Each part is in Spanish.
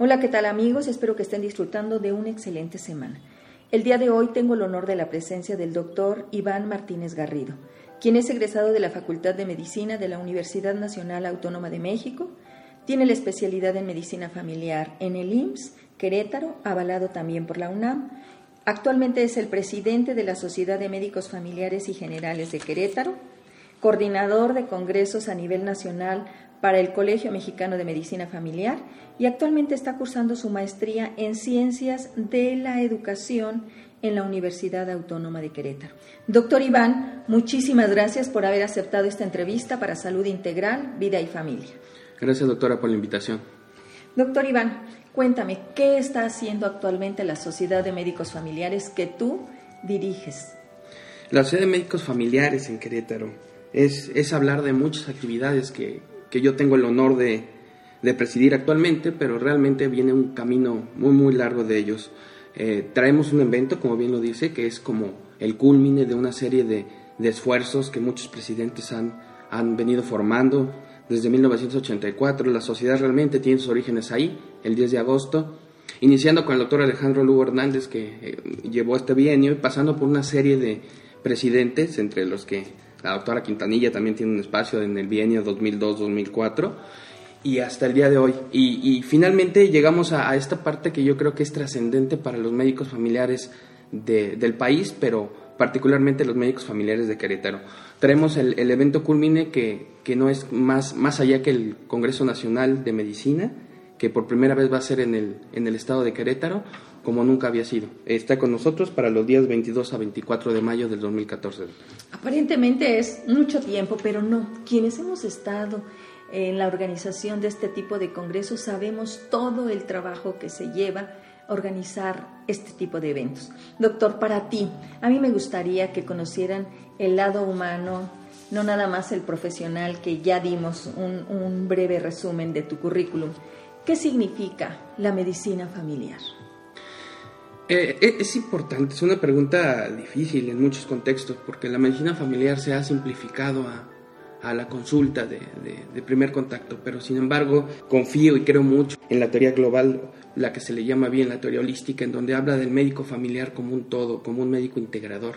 Hola, ¿qué tal amigos? Espero que estén disfrutando de una excelente semana. El día de hoy tengo el honor de la presencia del doctor Iván Martínez Garrido, quien es egresado de la Facultad de Medicina de la Universidad Nacional Autónoma de México, tiene la especialidad en medicina familiar en el IMSS Querétaro, avalado también por la UNAM. Actualmente es el presidente de la Sociedad de Médicos Familiares y Generales de Querétaro, coordinador de congresos a nivel nacional para el Colegio Mexicano de Medicina Familiar y actualmente está cursando su maestría en Ciencias de la Educación en la Universidad Autónoma de Querétaro. Doctor Iván, muchísimas gracias por haber aceptado esta entrevista para Salud Integral, Vida y Familia. Gracias, doctora, por la invitación. Doctor Iván, cuéntame, ¿qué está haciendo actualmente la Sociedad de Médicos Familiares que tú diriges? La Sociedad de Médicos Familiares en Querétaro es, es hablar de muchas actividades que, que yo tengo el honor de, de, presidir actualmente, pero realmente viene un camino muy, muy largo de ellos. Eh, traemos un evento, como bien lo dice, que es como el culmine de una serie de, de esfuerzos que muchos presidentes han, han venido formando desde 1984. La sociedad realmente tiene sus orígenes ahí, el 10 de agosto, iniciando con el doctor Alejandro Lugo Hernández, que eh, llevó este bienio, y pasando por una serie de presidentes, entre los que la doctora Quintanilla también tiene un espacio en el bienio 2002-2004 y hasta el día de hoy. Y, finalmente llegamos a, esta parte que yo creo que es trascendente para los médicos familiares del país, pero particularmente los médicos familiares de Querétaro. Traemos el, evento culmine que, que, no es más, más allá que el Congreso Nacional de Medicina, que por primera vez va a ser en el, en el estado de Querétaro, como nunca había sido. Está con nosotros para los días 22 a 24 de mayo del 2014. Aparentemente es mucho tiempo, pero no. Quienes hemos estado en la organización de este tipo de congresos sabemos todo el trabajo que se lleva organizar este tipo de eventos. Doctor, para ti, a mí me gustaría que conocieran el lado humano, no nada más el profesional, que ya dimos un, un breve resumen de tu currículum. ¿Qué significa la medicina familiar? Eh, eh, es importante, es una pregunta difícil en muchos contextos, porque la medicina familiar se ha simplificado a, la consulta de, primer contacto, pero sin embargo confío y creo mucho en la teoría global, la que se le llama bien la teoría holística, en donde habla del médico familiar como un todo, como un médico integrador,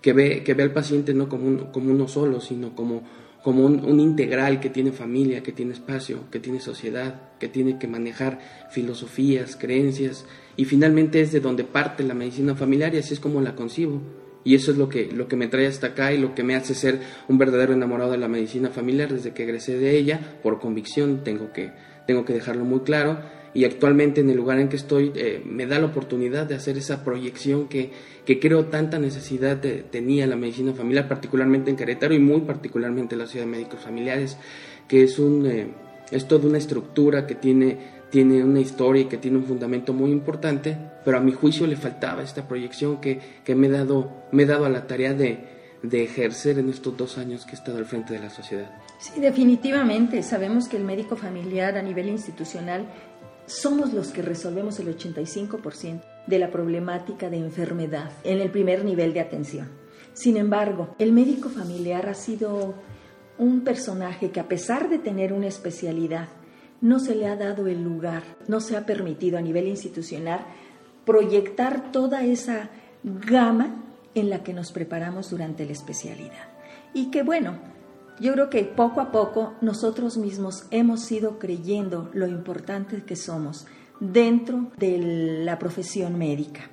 que ve, que ve al paciente no como, como uno solo, sino como como un, integral que tiene familia, que tiene espacio, que tiene sociedad, que tiene que manejar filosofías, creencias, y finalmente es de donde parte la medicina familiar y así es como la concibo. Y eso es lo que, lo que me trae hasta acá y lo que me hace ser un verdadero enamorado de la medicina familiar desde que egresé de ella, por convicción, tengo que, tengo que dejarlo muy claro. Y actualmente en el lugar en que estoy eh, me da la oportunidad de hacer esa proyección que, que creo tanta necesidad tenía la medicina familiar, particularmente en Querétaro y muy particularmente en la Ciudad de Médicos Familiares, que es, un, eh, es toda una estructura que tiene tiene una historia y que tiene un fundamento muy importante, pero a mi juicio le faltaba esta proyección que, que me, he dado, me he dado a la tarea de, de ejercer en estos dos años que he estado al frente de la sociedad. Sí, definitivamente. Sabemos que el médico familiar a nivel institucional somos los que resolvemos el 85% de la problemática de enfermedad en el primer nivel de atención. Sin embargo, el médico familiar ha sido un personaje que a pesar de tener una especialidad, no se le ha dado el lugar, no se ha permitido a nivel institucional proyectar toda esa gama en la que nos preparamos durante la especialidad. Y que bueno, yo creo que poco a poco nosotros mismos hemos ido creyendo lo importante que somos dentro de la profesión médica.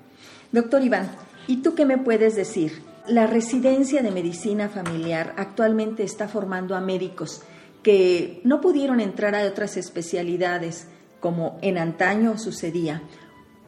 Doctor Iván, ¿y tú qué me puedes decir? La residencia de medicina familiar actualmente está formando a médicos que no pudieron entrar a otras especialidades como en antaño sucedía,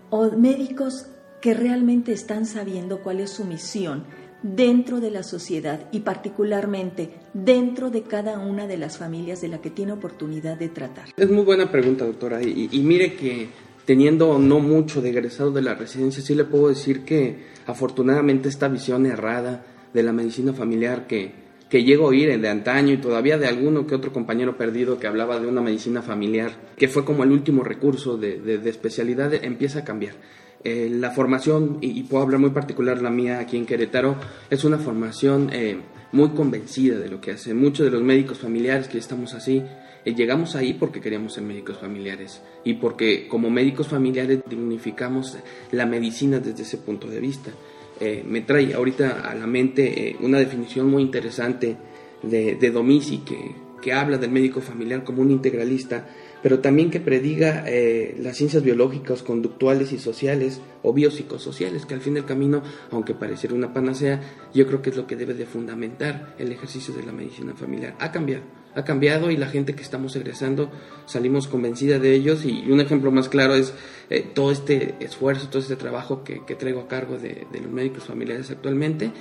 o médicos que realmente están sabiendo cuál es su misión dentro de la sociedad y particularmente dentro de cada una de las familias de la que tiene oportunidad de tratar. Es muy buena pregunta, doctora. Y, y mire que teniendo no mucho de egresado de la residencia, sí le puedo decir que afortunadamente esta visión errada de la medicina familiar que que llego a oír de antaño y todavía de alguno que otro compañero perdido que hablaba de una medicina familiar, que fue como el último recurso de, especialidad, empieza a cambiar. Eh, la formación, y, puedo hablar muy particular la mía aquí en Querétaro, es una formación eh, muy convencida de lo que hace. Muchos de los médicos familiares que estamos así, Eh, llegamos ahí porque queríamos ser médicos familiares y porque como médicos familiares dignificamos la medicina desde ese punto de vista. Eh, me trae ahorita a la mente una definición muy interesante de, de que, que habla del médico familiar como un integralista pero también que prediga eh, las ciencias biológicas, conductuales y sociales o biopsicosociales, que al fin del camino, aunque pareciera una panacea, yo creo que es lo que debe de fundamentar el ejercicio de la medicina familiar. Ha cambiado, ha cambiado y la gente que estamos egresando salimos convencida de ellos y un ejemplo más claro es eh, todo este esfuerzo, todo este trabajo que, traigo a cargo de, los médicos familiares actualmente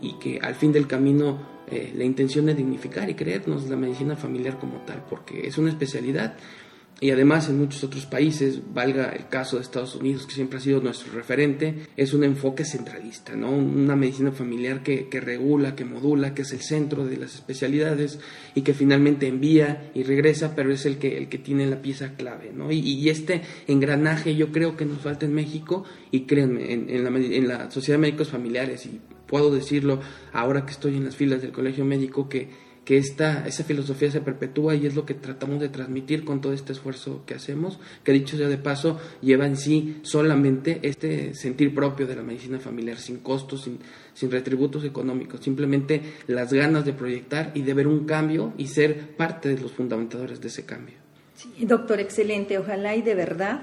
y que al fin del camino eh, la intención es dignificar y creernos la medicina familiar como tal, porque es una especialidad y además en muchos otros países, valga el caso de Estados Unidos, que siempre ha sido nuestro referente, es un enfoque centralista, ¿no? Una medicina familiar que, que, regula, que modula, que es el centro de las especialidades y que finalmente envía y regresa, pero es el que, el que tiene la pieza clave, ¿no? Y, y este engranaje yo creo que nos falta en México y créanme, en, en, la, en la Sociedad de Médicos Familiares, y puedo decirlo ahora que estoy en las filas del Colegio Médico, que que esta, esa filosofía se perpetúa y es lo que tratamos de transmitir con todo este esfuerzo que hacemos, que dicho sea de paso, lleva en sí solamente este sentir propio de la medicina familiar, sin costos, sin, sin retributos económicos, simplemente las ganas de proyectar y de ver un cambio y ser parte de los fundamentadores de ese cambio. Sí, doctor, excelente. Ojalá y de verdad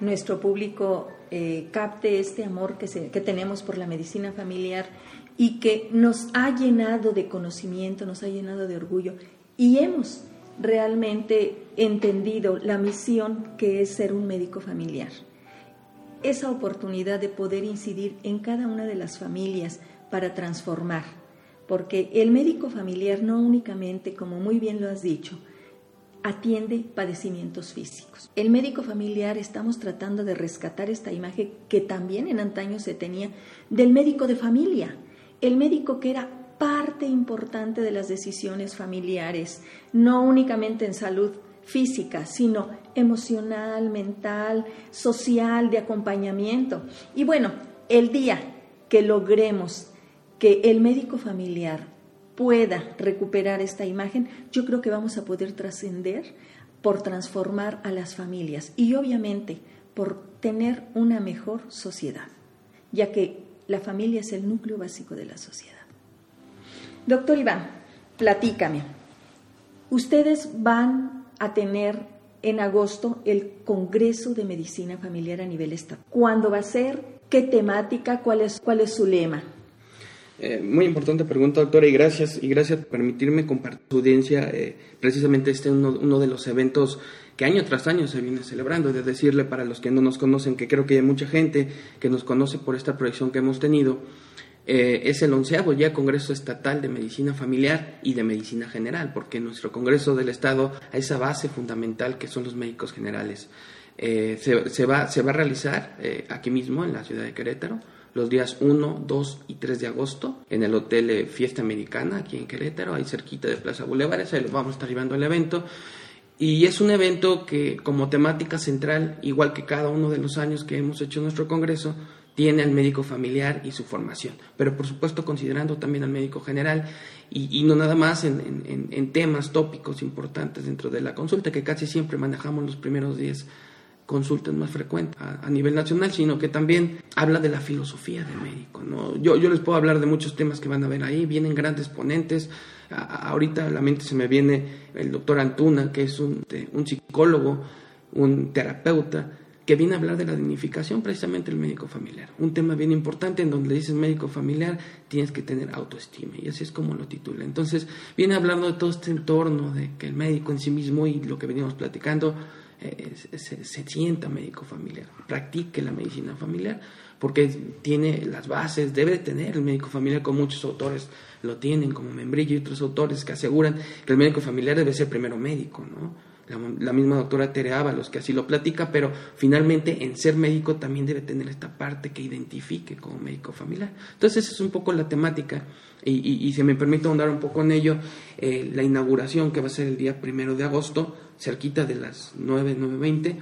nuestro público eh, capte este amor que, se, que tenemos por la medicina familiar y que nos ha llenado de conocimiento, nos ha llenado de orgullo y hemos realmente entendido la misión que es ser un médico familiar. Esa oportunidad de poder incidir en cada una de las familias para transformar, porque el médico familiar no únicamente, como muy bien lo has dicho, atiende padecimientos físicos. El médico familiar estamos tratando de rescatar esta imagen que también en antaño se tenía del médico de familia, el médico que era parte importante de las decisiones familiares, no únicamente en salud física, sino emocional, mental, social, de acompañamiento. Y bueno, el día que logremos que el médico familiar pueda recuperar esta imagen, yo creo que vamos a poder trascender por transformar a las familias y obviamente por tener una mejor sociedad, ya que la familia es el núcleo básico de la sociedad. Doctor Iván, platícame. Ustedes van a tener en agosto el Congreso de Medicina Familiar a nivel estatal. ¿Cuándo va a ser? ¿Qué temática? ¿Cuál es, cuál es su lema? Eh, muy importante pregunta, doctora, y gracias, y gracias por permitirme compartir su audiencia. Eh, precisamente este es uno, uno, de los eventos que año tras año se viene celebrando. De decirle para los que no nos conocen, que creo que hay mucha gente que nos conoce por esta proyección que hemos tenido, eh, es el onceavo ya Congreso Estatal de Medicina Familiar y de Medicina General, porque nuestro Congreso del Estado a esa base fundamental que son los médicos generales. Eh, se, va, se va a realizar eh, aquí mismo en la ciudad de Querétaro los días 1, 2 y 3 de agosto en el Hotel Fiesta Americana aquí en Querétaro, ahí cerquita de Plaza Boulevard, ahí vamos a estar llevando el evento. Y es un evento que como temática central, igual que cada uno de los años que hemos hecho nuestro congreso, tiene al médico familiar y su formación, pero por supuesto considerando también al médico general y, no nada más en, temas tópicos importantes dentro de la consulta, que casi siempre manejamos los primeros días consultas más frecuentes a, nivel nacional, sino que también habla de la filosofía del médico. ¿no? Yo, yo les puedo hablar de muchos temas que van a ver ahí, vienen grandes ponentes, ahorita a la mente se me viene el doctor Antuna, que es un, un psicólogo, un terapeuta, que viene a hablar de la dignificación precisamente el médico familiar. Un tema bien importante en donde le dices médico familiar, tienes que tener autoestima, y así es como lo titula. Entonces, viene hablando de todo este entorno, de que el médico en sí mismo y lo que venimos platicando, eh, se, se, sienta médico familiar, practique la medicina familiar, porque tiene las bases, debe tener el médico familiar, como muchos autores lo tienen, como Membrillo y otros autores que aseguran que el médico familiar debe ser primero médico, ¿no? La, misma doctora Tere Ábalos que así lo platica, pero finalmente en ser médico también debe tener esta parte que identifique como médico familiar. Entonces esa es un poco la temática y, y, si me permite ahondar un poco en ello, eh, la inauguración que va a ser el día primero de agosto, cerquita de las 9, 9.20,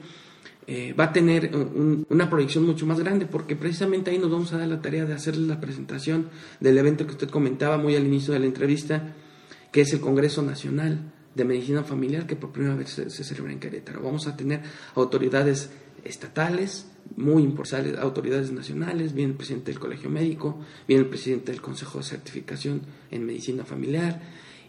eh, va a tener una proyección mucho más grande porque precisamente ahí nos vamos a dar la tarea de hacer la presentación del evento que usted comentaba muy al inicio de la entrevista, que es el Congreso Nacional de medicina familiar que por primera vez se, celebra en Querétaro. Vamos a tener autoridades estatales, muy importantes, autoridades nacionales, viene el presidente del Colegio Médico, viene el presidente del Consejo de Certificación en Medicina Familiar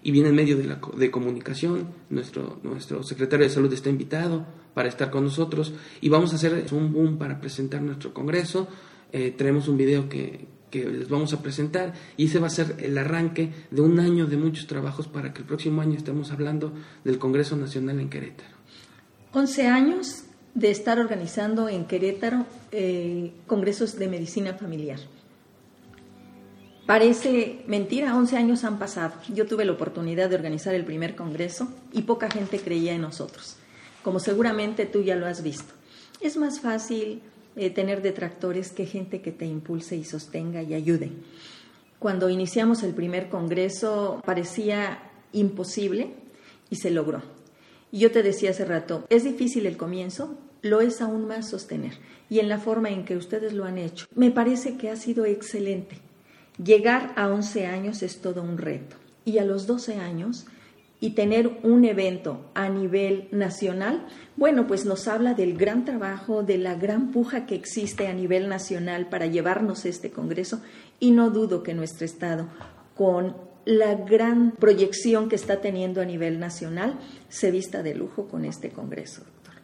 y viene en medio de, la, de comunicación, nuestro, nuestro secretario de Salud está invitado para estar con nosotros y vamos a hacer un boom para presentar nuestro congreso. Eh, tenemos un video que, que les vamos a presentar y ese va a ser el arranque de un año de muchos trabajos para que el próximo año estemos hablando del Congreso Nacional en Querétaro. 11 años de estar organizando en Querétaro eh, congresos de medicina familiar. Parece mentira, 11 años han pasado. Yo tuve la oportunidad de organizar el primer congreso y poca gente creía en nosotros, como seguramente tú ya lo has visto. Es más fácil eh, tener detractores que gente que te impulse y sostenga y ayude. Cuando iniciamos el primer congreso parecía imposible y se logró. Y yo te decía hace rato, es difícil el comienzo, lo es aún más sostener. Y en la forma en que ustedes lo han hecho, me parece que ha sido excelente. Llegar a 11 años es todo un reto. Y a los 12 años y tener un evento a nivel nacional, bueno, pues nos habla del gran trabajo, de la gran puja que existe a nivel nacional para llevarnos este Congreso y no dudo que nuestro Estado, con la gran proyección que está teniendo a nivel nacional, se vista de lujo con este Congreso, doctor.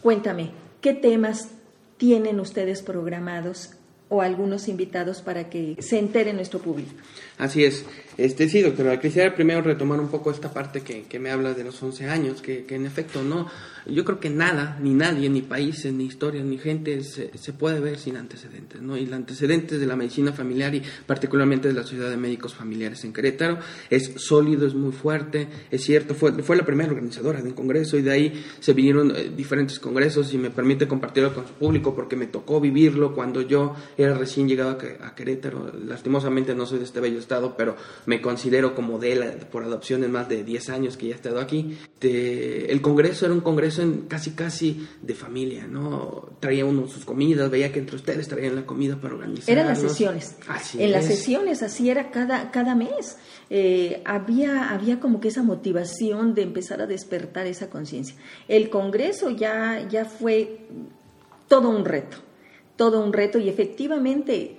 Cuéntame, ¿qué temas tienen ustedes programados o algunos invitados para que se entere nuestro público? Así es. Este, sí, doctora, quisiera primero retomar un poco esta parte que, que me habla de los 11 años, que, que, en efecto no, yo creo que nada, ni nadie, ni países, ni historias, ni gente se, se, puede ver sin antecedentes, ¿no? Y los antecedentes de la medicina familiar y particularmente de la Sociedad de Médicos Familiares en Querétaro es sólido, es muy fuerte, es cierto, fue, fue la primera organizadora de un congreso y de ahí se vinieron eh, diferentes congresos y me permite compartirlo con su público porque me tocó vivirlo cuando yo era recién llegado a, Querétaro, lastimosamente no soy de este bello estado, pero me considero como de él por adopción en más de 10 años que ya he estado aquí. el congreso era un congreso casi casi de familia, ¿no? Traía uno sus comidas, veía que entre ustedes traían la comida para organizar. Eran las sesiones. Así en las sesiones, así era cada, cada mes. Eh, había, había como que esa motivación de empezar a despertar esa conciencia. El congreso ya, ya fue todo un reto, todo un reto y efectivamente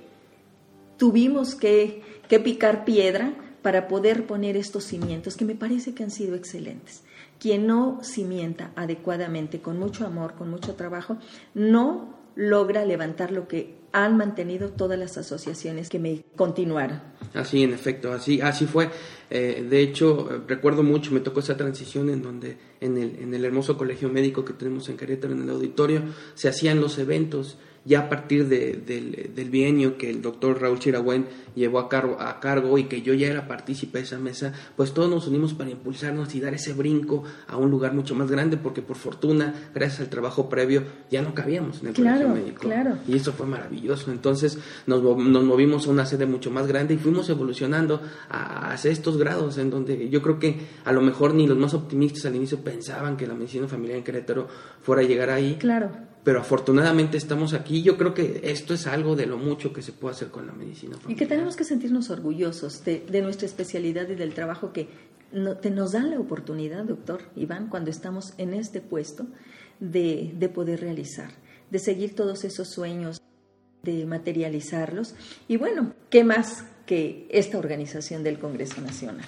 tuvimos que que picar piedra para poder poner estos cimientos que me parece que han sido excelentes. Quien no cimienta adecuadamente, con mucho amor, con mucho trabajo, no logra levantar lo que han mantenido todas las asociaciones que me continuaron. Así, en efecto, así, así fue. Eh, de hecho, recuerdo mucho, me tocó esa transición en donde en el, en el hermoso colegio médico que tenemos en Querétaro, en el auditorio, se hacían los eventos ya a partir del, del, bienio que el doctor Raúl Chiragüen llevó a cargo, a cargo y que yo ya era partícipe de esa mesa, pues todos nos unimos para impulsarnos y dar ese brinco a un lugar mucho más grande, porque por fortuna, gracias al trabajo previo, ya no cabíamos en el colegio médico. Claro. Y eso fue maravilloso. Entonces nos, nos movimos a una sede mucho más grande y fuimos evolucionando a, hacia estos grados en donde yo creo que a lo mejor ni los más optimistas al inicio pensaban que la medicina familiar en Querétaro fuera a llegar ahí. Claro pero afortunadamente estamos aquí. Yo creo que esto es algo de lo mucho que se puede hacer con la medicina. Y que tenemos que sentirnos orgullosos de, nuestra especialidad y del trabajo que te nos dan la oportunidad, doctor Iván, cuando estamos en este puesto, de, de poder realizar, de seguir todos esos sueños, de materializarlos. Y bueno, ¿qué más que esta organización del Congreso Nacional?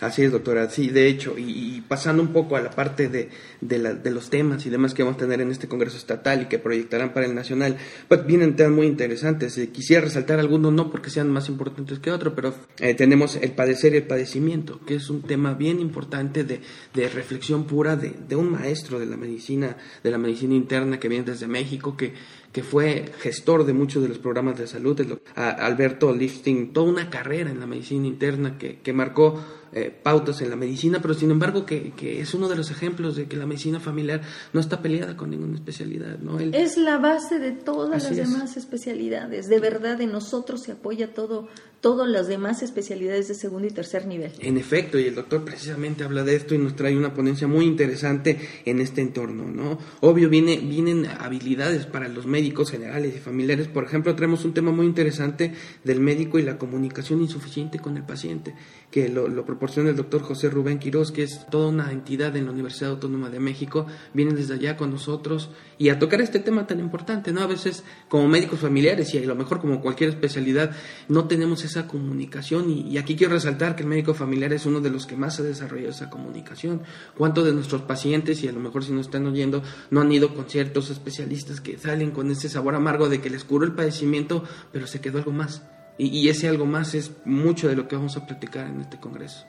Así es, doctora. Sí, de hecho, y, pasando un poco a la parte de, de, los temas y demás que vamos a tener en este Congreso Estatal y que proyectarán para el Nacional, pues vienen temas muy interesantes. Eh, quisiera resaltar algunos, no porque sean más importantes que otros, pero eh, tenemos el padecer y el padecimiento, que es un tema bien importante de, de reflexión pura de, de un maestro de la medicina, de la medicina interna que viene desde México, que que fue gestor de muchos de los programas de salud, Alberto Lifting, toda una carrera en la medicina interna que, que marcó eh, pautas en la medicina, pero sin embargo que, que, es uno de los ejemplos de que la medicina familiar no está peleada con ninguna especialidad. ¿no? es la base de todas las demás especialidades. De verdad, en nosotros se apoya todo, todas las demás especialidades de segundo y tercer nivel. En efecto, y el doctor precisamente habla de esto y nos trae una ponencia muy interesante en este entorno, ¿no? Obvio, viene, vienen habilidades para los médicos generales y familiares. Por ejemplo, traemos un tema muy interesante del médico y la comunicación insuficiente con el paciente, que lo, proporciona el doctor José Rubén Quirós, que es toda una entidad en la Universidad Autónoma de México, viene desde allá con nosotros y a tocar este tema tan importante, ¿no? A veces como médicos familiares y a lo mejor como cualquier especialidad no tenemos esa esa comunicación y, aquí quiero resaltar que el médico familiar es uno de los que más ha desarrollado esa comunicación. ¿Cuántos de nuestros pacientes, y a lo mejor si nos están oyendo, no han ido con ciertos especialistas que salen con ese sabor amargo de que les curó el padecimiento, pero se quedó algo más? Y, ese algo más es mucho de lo que vamos a platicar en este congreso.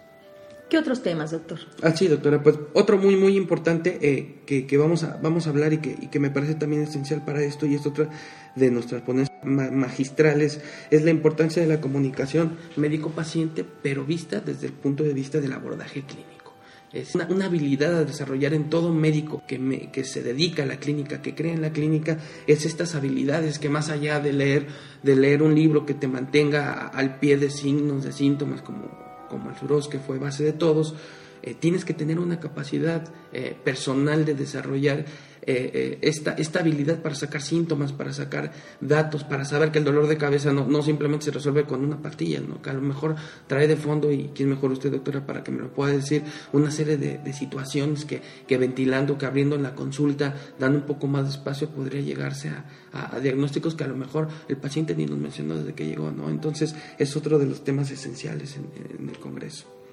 ¿Qué otros temas, doctor? Ah, sí, doctora. Pues otro muy, muy importante eh, que, que, vamos, a, vamos a hablar y que, y que me parece también esencial para esto, y es otra de nuestras ponencias magistrales, es la importancia de la comunicación médico-paciente, pero vista desde el punto de vista del abordaje clínico. Es una, habilidad a desarrollar en todo médico que, que se dedica a la clínica, que cree en la clínica, es estas habilidades que más allá de leer, de leer un libro que te mantenga al pie de signos, de síntomas, como, como el Suros, que fue base de todos, eh, tienes que tener una capacidad eh, personal de desarrollar eh, eh, esta, esta habilidad para sacar síntomas, para sacar datos, para saber que el dolor de cabeza no, no simplemente se resuelve con una pastilla, ¿no? que a lo mejor trae de fondo, y quién mejor usted, doctora, para que me lo pueda decir, una serie de, situaciones que, que, ventilando, que abriendo la consulta, dando un poco más de espacio, podría llegarse a, diagnósticos que a lo mejor el paciente ni nos mencionó desde que llegó, ¿no? Entonces, es otro de los temas esenciales en el Congreso.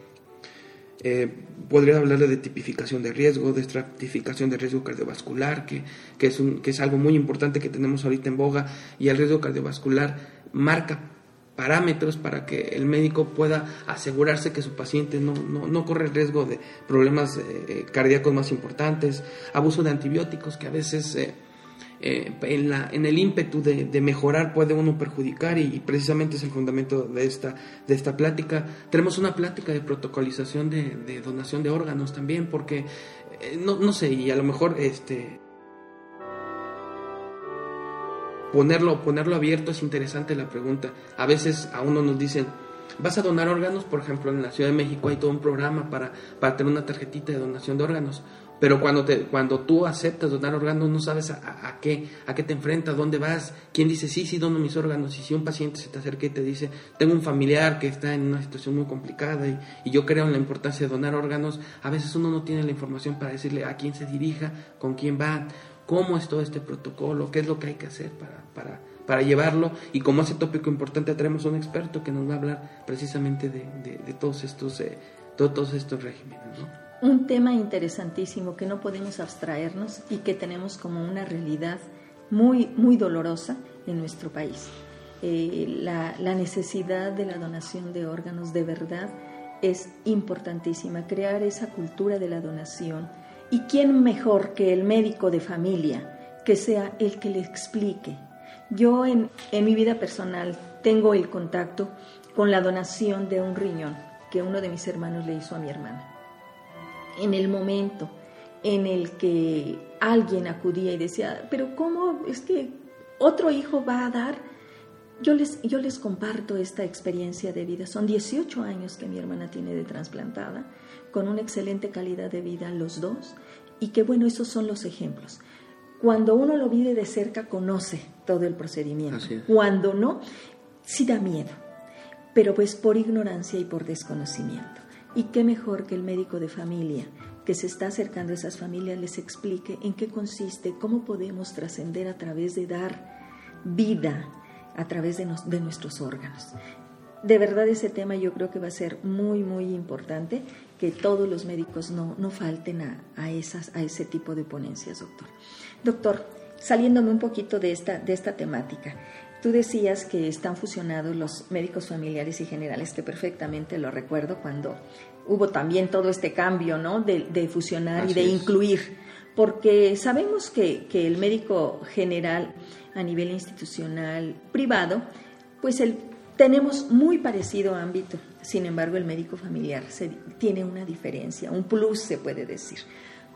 Eh, podría hablarle de tipificación de riesgo, de estratificación de riesgo cardiovascular, que, que, es un, que es algo muy importante que tenemos ahorita en boga, y el riesgo cardiovascular marca parámetros para que el médico pueda asegurarse que su paciente no, no, no corre el riesgo de problemas eh, eh, cardíacos más importantes, abuso de antibióticos que a veces eh, en, la, en, el ímpetu de, mejorar puede uno perjudicar y, precisamente es el fundamento de esta, de esta plática. Tenemos una plática de protocolización de, donación de órganos también porque, eh, no, no, sé, y a lo mejor este... Ponerlo, ponerlo abierto es interesante la pregunta. A veces a uno nos dicen, vas a donar órganos, por ejemplo, en la Ciudad de México hay todo un programa para, para tener una tarjetita de donación de órganos. Pero cuando, te, cuando tú aceptas donar órganos, no sabes a, qué, a qué te enfrentas, dónde vas, quién dice, sí, sí, dono mis órganos. Y si un paciente se te acerca y te dice, tengo un familiar que está en una situación muy complicada y, yo creo en la importancia de donar órganos, a veces uno no tiene la información para decirle a quién se dirija, con quién va, cómo es todo este protocolo, qué es lo que hay que hacer para, para, para llevarlo. Y como ese tópico importante, tenemos un experto que nos va a hablar precisamente de, de, todos estos, eh, todos estos regímenes. ¿no? Un tema interesantísimo que no podemos abstraernos y que tenemos como una realidad muy, muy dolorosa en nuestro país. Eh, la, la, necesidad de la donación de órganos de verdad es importantísima, crear esa cultura de la donación. ¿Y quién mejor que el médico de familia que sea el que le explique? Yo en, en mi vida personal tengo el contacto con la donación de un riñón que uno de mis hermanos le hizo a mi hermana en el momento en el que alguien acudía y decía, pero ¿cómo es que otro hijo va a dar? Yo les, yo les comparto esta experiencia de vida. Son 18 años que mi hermana tiene de trasplantada, con una excelente calidad de vida los dos, y que bueno, esos son los ejemplos. Cuando uno lo vive de cerca, conoce todo el procedimiento. Cuando no, sí da miedo, pero pues por ignorancia y por desconocimiento. Y qué mejor que el médico de familia que se está acercando a esas familias les explique en qué consiste, cómo podemos trascender a través de dar vida a través de, de, nuestros órganos. De verdad ese tema yo creo que va a ser muy, muy importante, que todos los médicos no, no falten a, a, esas, a ese tipo de ponencias, doctor. Doctor, saliéndome un poquito de esta, de esta temática, Tú decías que están fusionados los médicos familiares y generales, que perfectamente lo recuerdo cuando hubo también todo este cambio, ¿no? De, fusionar y de incluir, porque sabemos que, el médico general a nivel institucional privado, pues el, tenemos muy parecido ámbito, sin embargo el médico familiar tiene una diferencia, un plus se puede decir.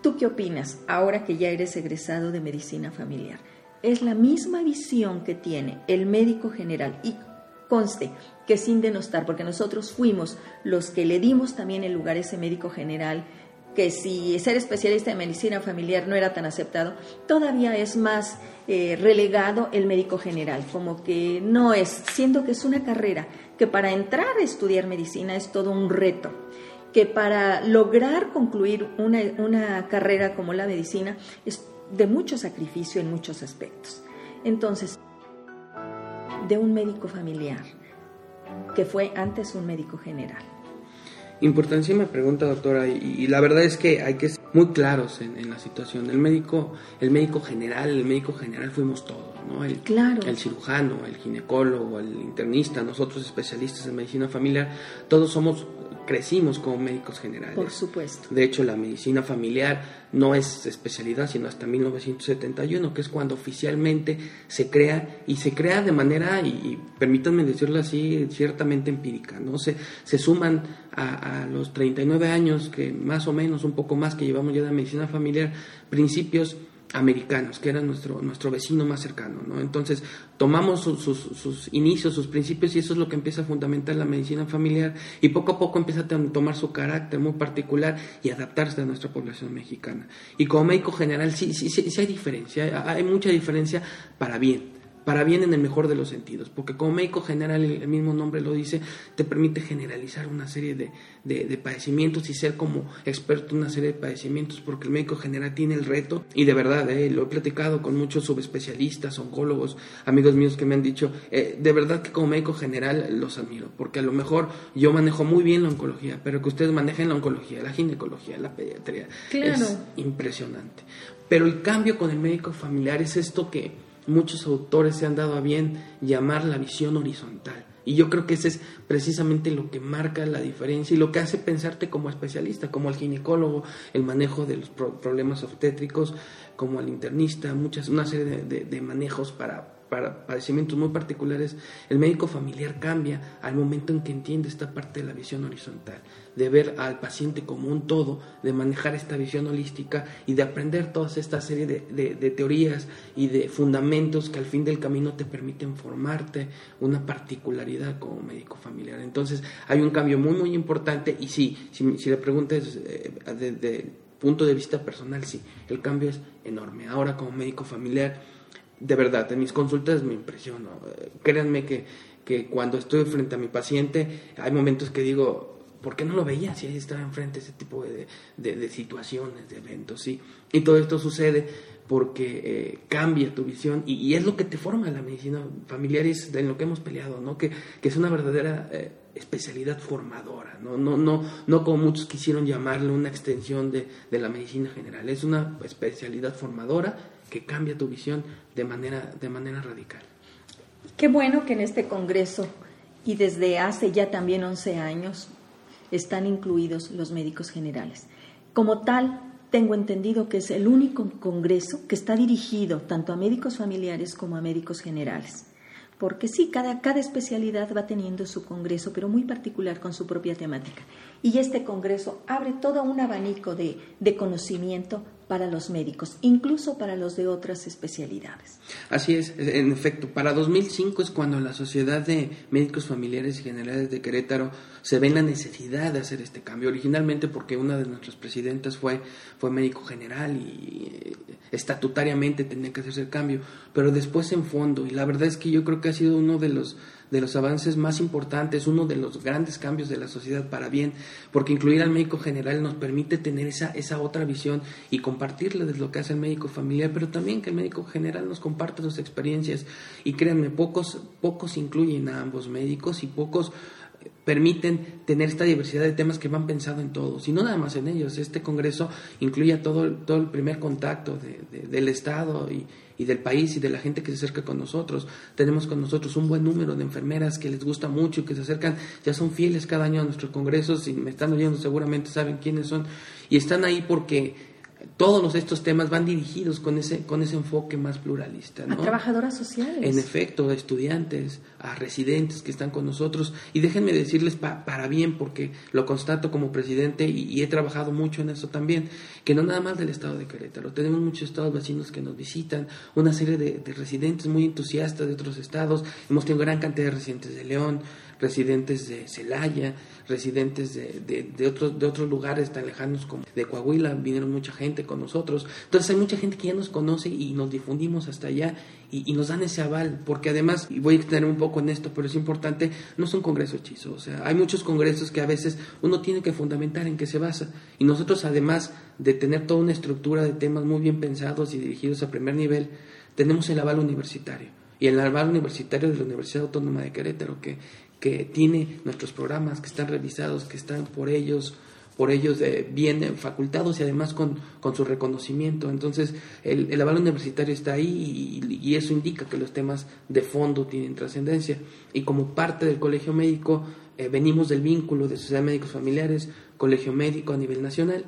¿Tú qué opinas ahora que ya eres egresado de medicina familiar? Es la misma visión que tiene el médico general. Y conste que sin denostar, porque nosotros fuimos los que le dimos también el lugar a ese médico general, que si ser especialista en medicina familiar no era tan aceptado, todavía es más eh, relegado el médico general, como que no es, siendo que es una carrera que para entrar a estudiar medicina es todo un reto, que para lograr concluir una, una carrera como la medicina es de mucho sacrificio en muchos aspectos. Entonces, de un médico familiar, que fue antes un médico general me pregunta, doctora, y, la verdad es que hay que ser muy claros en, la situación. El médico, el médico general, el médico general fuimos todos, ¿no? El, claro. el cirujano, el ginecólogo, el internista, nosotros especialistas en medicina familiar, todos somos crecimos como médicos generales. Por supuesto. De hecho, la medicina familiar no es especialidad, sino hasta 1971, que es cuando oficialmente se crea y se crea de manera, y, permítanme decirlo así, ciertamente empírica, ¿no? Se, se suman a, a, los 39 años, que más o menos, un poco más que llevamos ya de medicina familiar, principios americanos, que eran nuestro, nuestro vecino más cercano. ¿no? Entonces, tomamos sus, sus, inicios, sus principios, y eso es lo que empieza a fundamentar la medicina familiar, y poco a poco empieza a tomar su carácter muy particular y adaptarse a nuestra población mexicana. Y como médico general, sí, sí, sí, sí hay diferencia, hay mucha diferencia para bien para bien en el mejor de los sentidos, porque como médico general, el, mismo nombre lo dice, te permite generalizar una serie de, de, padecimientos y ser como experto en una serie de padecimientos, porque el médico general tiene el reto, y de verdad, eh, lo he platicado con muchos subespecialistas, oncólogos, amigos míos que me han dicho, eh, de verdad que como médico general los admiro, porque a lo mejor yo manejo muy bien la oncología, pero que ustedes manejen la oncología, la ginecología, la pediatría, es impresionante. Pero el cambio con el médico familiar es esto que muchos autores se han dado a bien llamar la visión horizontal. Y yo creo que ese es precisamente lo que marca la diferencia y lo que hace pensarte como especialista, como el ginecólogo, el manejo de los problemas obstétricos, como el internista, muchas, una serie de manejos para para padecimientos muy particulares, el médico familiar cambia al momento en que entiende esta parte de la visión horizontal, de ver al paciente como un todo, de manejar esta visión holística y de aprender toda esta serie de, teorías y de fundamentos que al fin del camino te permiten formarte una particularidad como médico familiar. Entonces hay un cambio muy, muy importante y sí, si, si le preguntas eh, desde el punto de vista personal, sí, el cambio es enorme. Ahora como médico familiar, de verdad, en mis consultas me impresiono. Créanme que, que cuando estoy frente a mi paciente, hay momentos que digo, ¿por qué no lo veía si ahí estaba enfrente ese tipo de, de, situaciones, de eventos? ¿sí? Y todo esto sucede porque eh, cambia tu visión y, es lo que te forma la medicina familiar y es en lo que hemos peleado, ¿no? Que, que es una verdadera eh, especialidad formadora, ¿no? No, no, no como muchos quisieron llamarle una extensión de, de la medicina general, es una especialidad formadora que cambia tu visión de manera, de manera radical. Qué bueno que en este Congreso y desde hace ya también 11 años están incluidos los médicos generales. Como tal, tengo entendido que es el único Congreso que está dirigido tanto a médicos familiares como a médicos generales. Porque sí, cada, cada especialidad va teniendo su Congreso, pero muy particular con su propia temática. Y este Congreso abre todo un abanico de, de conocimiento para los médicos, incluso para los de otras especialidades. Así es, en efecto, para 2005 es cuando la Sociedad de Médicos Familiares y Generales de Querétaro se ve la necesidad de hacer este cambio, originalmente porque una de nuestras presidentas fue, fue médico general y eh, estatutariamente tenía que hacerse el cambio, pero después en fondo, y la verdad es que yo creo que ha sido uno de los de los avances más importantes, uno de los grandes cambios de la sociedad para bien, porque incluir al médico general nos permite tener esa, esa otra visión y compartirle de lo que hace el médico familiar, pero también que el médico general nos comparta sus experiencias. Y créanme, pocos, pocos incluyen a ambos médicos y pocos permiten tener esta diversidad de temas que van pensando en todos y no nada más en ellos. Este Congreso incluye todo, todo el primer contacto del Estado y, y, del país y de la gente que se acerca con nosotros. Tenemos con nosotros un buen número de enfermeras que les gusta mucho y que se acercan, ya son fieles cada año a nuestros congresos y me están oyendo seguramente saben quiénes son y están ahí porque todos estos temas van dirigidos con ese, con ese enfoque más pluralista. ¿no? A trabajadoras sociales. En efecto, a estudiantes, a residentes que están con nosotros. Y déjenme decirles para bien, porque lo constato como presidente y, he trabajado mucho en eso también, que no nada más del estado de Querétaro. Tenemos muchos estados vecinos que nos visitan, una serie de, de residentes muy entusiastas de otros estados. Hemos tenido gran cantidad de residentes de León, residentes de Celaya, residentes de, de, otros, de otros lugares tan lejanos como de Coahuila, vinieron mucha gente con nosotros. Entonces hay mucha gente que ya nos conoce y nos difundimos hasta allá y, nos dan ese aval, porque además, y voy a extender un poco en esto, pero es importante, no es un congreso hechizo, o sea, hay muchos congresos que a veces uno tiene que fundamentar en qué se basa. Y nosotros además de tener toda una estructura de temas muy bien pensados y dirigidos a primer nivel, tenemos el aval universitario y el aval universitario de la Universidad Autónoma de Querétaro, que que tiene nuestros programas, que están revisados, que están por ellos, por ellos eh, bien facultados y además con, su reconocimiento. Entonces, el, el, aval universitario está ahí y, eso indica que los temas de fondo tienen trascendencia. Y como parte del colegio médico, eh, venimos del vínculo de Sociedad de Médicos Familiares, colegio médico a nivel nacional.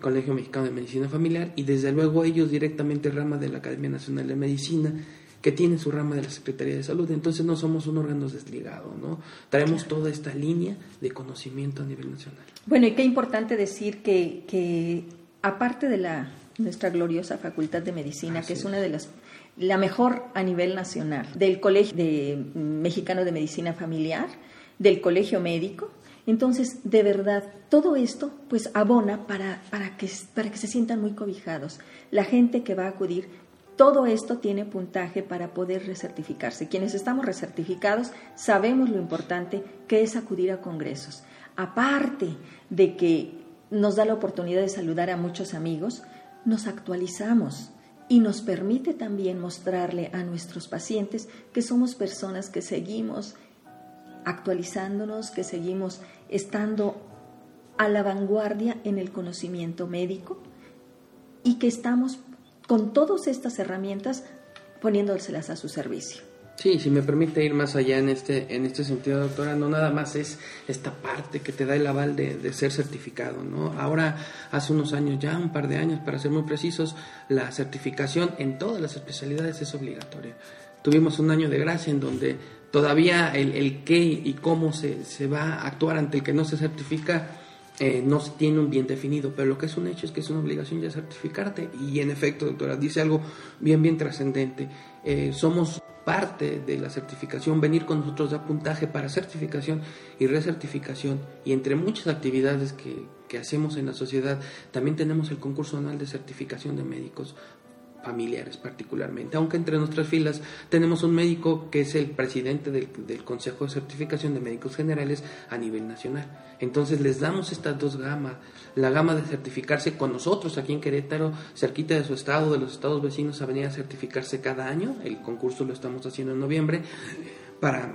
Colegio Mexicano de Medicina Familiar y desde luego ellos directamente rama de la Academia Nacional de Medicina que tiene su rama de la Secretaría de Salud. Entonces no somos un órgano desligado, ¿no? Traemos toda esta línea de conocimiento a nivel nacional. Bueno, y qué importante decir que, que aparte de la nuestra gloriosa Facultad de Medicina, que es una de las la mejor a nivel nacional, del Colegio de, Mexicano de Medicina Familiar, del Colegio Médico, entonces, de verdad, todo esto pues abona para, para, que, para que se sientan muy cobijados. La gente que va a acudir todo esto tiene puntaje para poder recertificarse. Quienes estamos recertificados sabemos lo importante que es acudir a congresos. Aparte de que nos da la oportunidad de saludar a muchos amigos, nos actualizamos y nos permite también mostrarle a nuestros pacientes que somos personas que seguimos actualizándonos, que seguimos estando a la vanguardia en el conocimiento médico y que estamos con todas estas herramientas poniéndoselas a su servicio. Sí, si me permite ir más allá en este, en este sentido, doctora, no nada más es esta parte que te da el aval de, ser certificado, ¿no? Ahora, hace unos años, ya un par de años, para ser muy precisos, la certificación en todas las especialidades es obligatoria. Tuvimos un año de gracia en donde todavía el, el qué y cómo se, se va a actuar ante el que no se certifica eh, no tiene un bien definido, pero lo que es un hecho es que es una obligación ya certificarte. Y en efecto, doctora, dice algo bien, bien trascendente. Eh, somos parte de la certificación, venir con nosotros da puntaje para certificación y recertificación. Y entre muchas actividades que, que hacemos en la sociedad, también tenemos el concurso anual de certificación de médicos familiares particularmente, aunque entre nuestras filas tenemos un médico que es el presidente del, Consejo de Certificación de Médicos Generales a nivel nacional. Entonces les damos estas dos gamas, la gama de certificarse con nosotros aquí en Querétaro, cerquita de su estado, de los estados vecinos, a venir a certificarse cada año, el concurso lo estamos haciendo en noviembre, para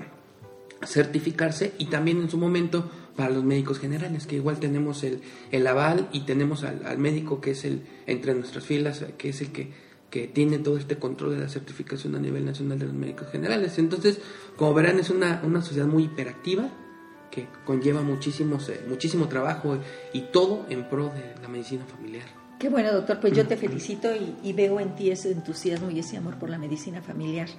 certificarse y también en su momento para los médicos generales, que igual tenemos el, el aval y tenemos al, al médico que es el, entre nuestras filas, que es el que que tiene todo este control de la certificación a nivel nacional de los médicos generales. Entonces, como verán, es una, una sociedad muy hiperactiva que conlleva muchísimos, eh, muchísimo trabajo y todo en pro de la medicina familiar. Qué bueno, doctor. Pues yo te felicito y, veo en ti ese entusiasmo y ese amor por la medicina familiar,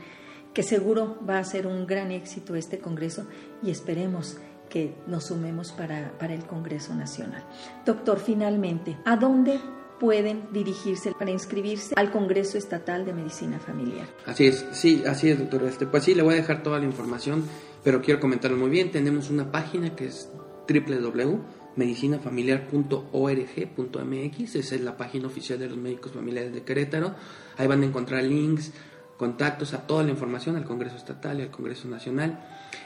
que seguro va a ser un gran éxito este Congreso y esperemos que nos sumemos para, para el Congreso Nacional. Doctor, finalmente, ¿a dónde pueden dirigirse para inscribirse al Congreso Estatal de Medicina Familiar. Así es, sí, así es, doctor. Este, pues sí, le voy a dejar toda la información, pero quiero comentarlo muy bien. Tenemos una página que es www.medicinafamiliar.org.mx, es la página oficial de los médicos familiares de Querétaro. Ahí van a encontrar links, contactos a toda la información al Congreso Estatal y al Congreso Nacional.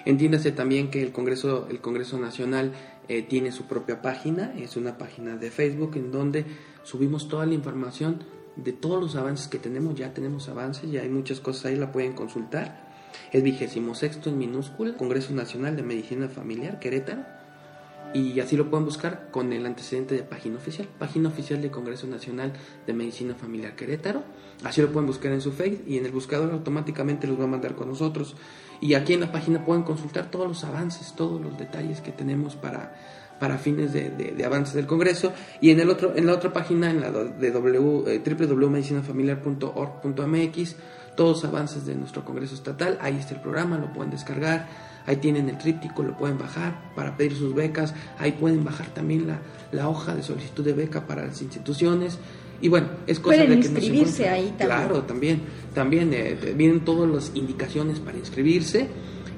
Entiéndase también que el Congreso, el Congreso Nacional eh, tiene su propia página, es una página de Facebook en donde subimos toda la información de todos los avances que tenemos, ya tenemos avances, ya hay muchas cosas ahí, la pueden consultar. Es vigésimo sexto en minúscula, Congreso Nacional de Medicina Familiar, Querétaro, y así lo pueden buscar con el antecedente de página oficial, página oficial del Congreso Nacional de Medicina Familiar Querétaro, así lo pueden buscar en su Facebook y en el buscador automáticamente los va a mandar con nosotros. Y aquí en la página pueden consultar todos los avances, todos los detalles que tenemos para para fines de, de, avance del Congreso. Y en, el otro, en la otra página, en la de eh, www.medicinafamiliar.org.mx, todos los avances de nuestro Congreso Estatal. Ahí está el programa, lo pueden descargar. Ahí tienen el tríptico, lo pueden bajar para pedir sus becas. Ahí pueden bajar también la, la hoja de solicitud de beca para las instituciones. Y bueno, es cosa de que inscribirse ahí también. Claro, también. También eh, vienen todas las indicaciones para inscribirse.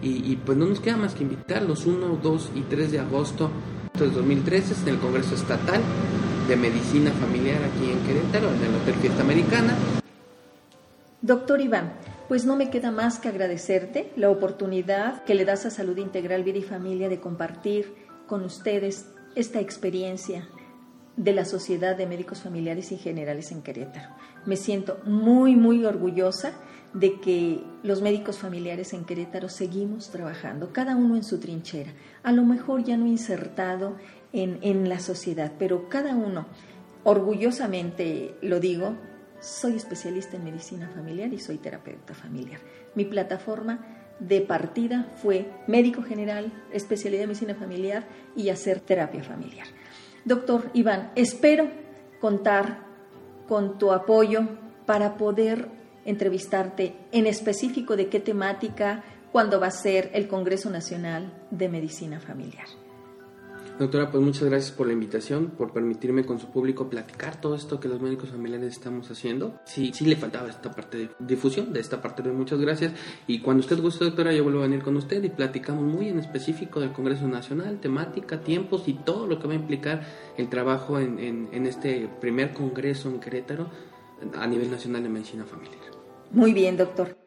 Y, pues no nos queda más que invitarlos 1, 2 y 3 de agosto de 2013 en el Congreso Estatal de Medicina Familiar aquí en Querétaro, en el Hotel Fiesta Americana. Doctor Iván, pues no me queda más que agradecerte la oportunidad que le das a Salud Integral Vida y Familia de compartir con ustedes esta experiencia de la Sociedad de Médicos Familiares y Generales en Querétaro. Me siento muy, muy orgullosa de que los médicos familiares en Querétaro seguimos trabajando, cada uno en su trinchera, a lo mejor ya no insertado en, en la sociedad, pero cada uno, orgullosamente lo digo, soy especialista en medicina familiar y soy terapeuta familiar. Mi plataforma de partida fue médico general, especialidad en medicina familiar y hacer terapia familiar. Doctor Iván, espero contar con tu apoyo para poder entrevistarte en específico de qué temática, cuándo va a ser el Congreso Nacional de Medicina Familiar. Doctora, pues muchas gracias por la invitación, por permitirme con su público platicar todo esto que los médicos familiares estamos haciendo. Sí, sí le faltaba esta parte de difusión, de esta parte de muchas gracias. Y cuando usted guste, doctora, yo vuelvo a venir con usted y platicamos muy en específico del Congreso Nacional, temática, tiempos y todo lo que va a implicar el trabajo en, en, este primer Congreso en Querétaro a nivel nacional de medicina familiar. Muy bien, doctor.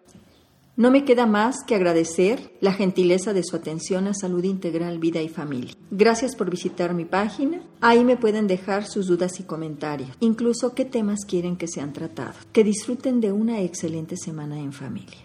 No me queda más que agradecer la gentileza de su atención a Salud Integral, Vida y Familia. Gracias por visitar mi página. Ahí me pueden dejar sus dudas y comentarios, incluso qué temas quieren que sean tratados. Que disfruten de una excelente semana en familia.